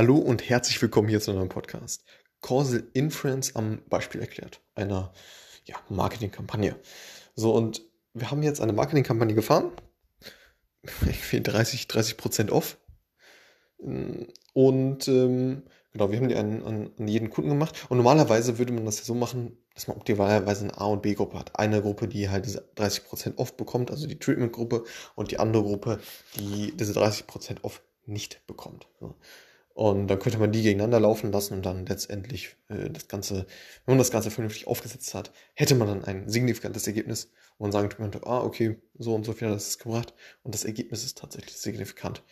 Hallo und herzlich willkommen hier zu einem Podcast. Causal Inference am Beispiel erklärt, einer ja, Marketingkampagne. So, und wir haben jetzt eine Marketingkampagne gefahren. Ich 30, 30 Prozent off. Und ähm, genau, wir haben die an, an, an, jeden Kunden gemacht. Und normalerweise würde man das ja so machen, dass man optimalerweise eine A- und B-Gruppe hat. Eine Gruppe, die halt diese 30% off bekommt, also die Treatment-Gruppe, und die andere Gruppe, die diese 30% off nicht bekommt. So. Und dann könnte man die gegeneinander laufen lassen und dann letztendlich äh, das Ganze, wenn man das Ganze vernünftig aufgesetzt hat, hätte man dann ein signifikantes Ergebnis, man sagen könnte, ah, okay, so und so viel hat es gebracht und das Ergebnis ist tatsächlich signifikant.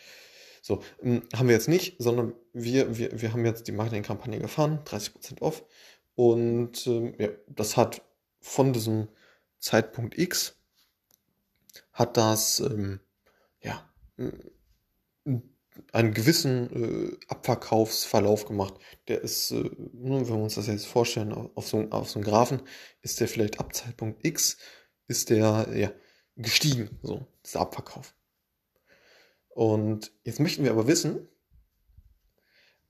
So, ähm, haben wir jetzt nicht, sondern wir, wir, wir haben jetzt die Marketingkampagne gefahren, 30% off. Und ähm, ja, das hat von diesem Zeitpunkt X, hat das, ähm, ja, einen gewissen äh, Abverkaufsverlauf gemacht. Der ist, äh, wenn wir uns das jetzt vorstellen, auf so, auf so einem Graphen, ist der vielleicht ab Zeitpunkt X, ist der ja, gestiegen, so, dieser Abverkauf. Und jetzt möchten wir aber wissen,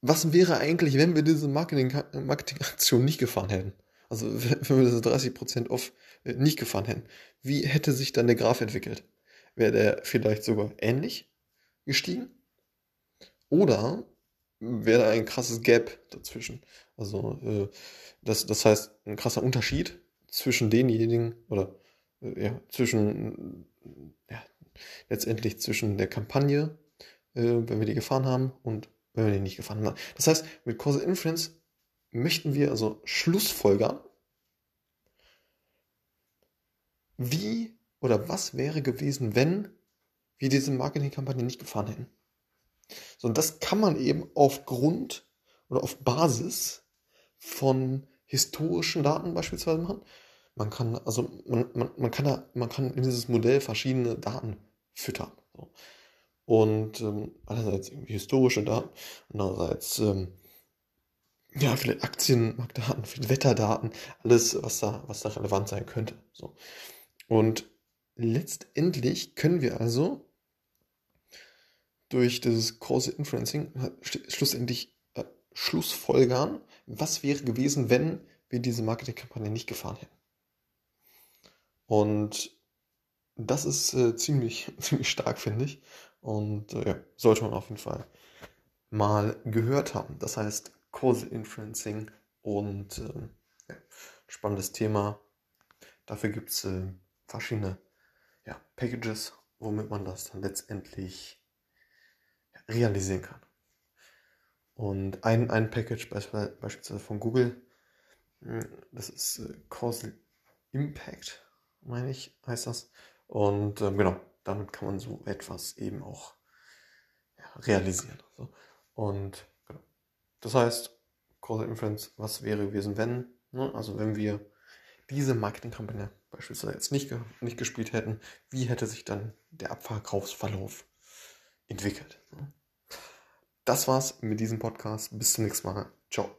was wäre eigentlich, wenn wir diese Marketing-Aktion Marketing nicht gefahren hätten? Also wenn wir diese 30% off äh, nicht gefahren hätten. Wie hätte sich dann der Graph entwickelt? Wäre der vielleicht sogar ähnlich gestiegen? Oder wäre ein krasses Gap dazwischen? Also äh, das, das heißt, ein krasser Unterschied zwischen denjenigen oder äh, ja, zwischen ja, letztendlich zwischen der Kampagne, äh, wenn wir die gefahren haben, und wenn wir die nicht gefahren haben. Das heißt, mit Causal Inference möchten wir also Schlussfolgern, wie oder was wäre gewesen, wenn wir diese Marketingkampagne nicht gefahren hätten. So, und das kann man eben aufgrund oder auf Basis von historischen Daten beispielsweise machen. Man kann, also man, man, man kann da, man kann in dieses Modell verschiedene Daten füttern. So. Und ähm, einerseits historische Daten, andererseits ähm, ja, vielleicht Aktienmarktdaten, vielleicht Wetterdaten, alles, was da, was da relevant sein könnte. So. Und letztendlich können wir also durch dieses Causal Inferencing schlussendlich äh, Schlussfolgern, was wäre gewesen, wenn wir diese Marketingkampagne nicht gefahren hätten. Und das ist äh, ziemlich, ziemlich stark, finde ich. Und äh, ja, sollte man auf jeden Fall mal gehört haben. Das heißt Causal Inferencing und äh, ja, spannendes Thema. Dafür gibt es äh, verschiedene ja, Packages, womit man das dann letztendlich realisieren kann. Und ein, ein Package beispielsweise von Google, hm, das ist äh, Causal Impact, meine ich, heißt das. Und ähm, genau, damit kann man so etwas eben auch ja, realisieren. So. Und genau. das heißt, Causal Inference, was wäre gewesen, wenn? Ne? Also wenn wir diese Marketingkampagne beispielsweise jetzt nicht, nicht gespielt hätten, wie hätte sich dann der Abverkaufsverlauf entwickelt? Das war's mit diesem Podcast. Bis zum nächsten Mal. Ciao.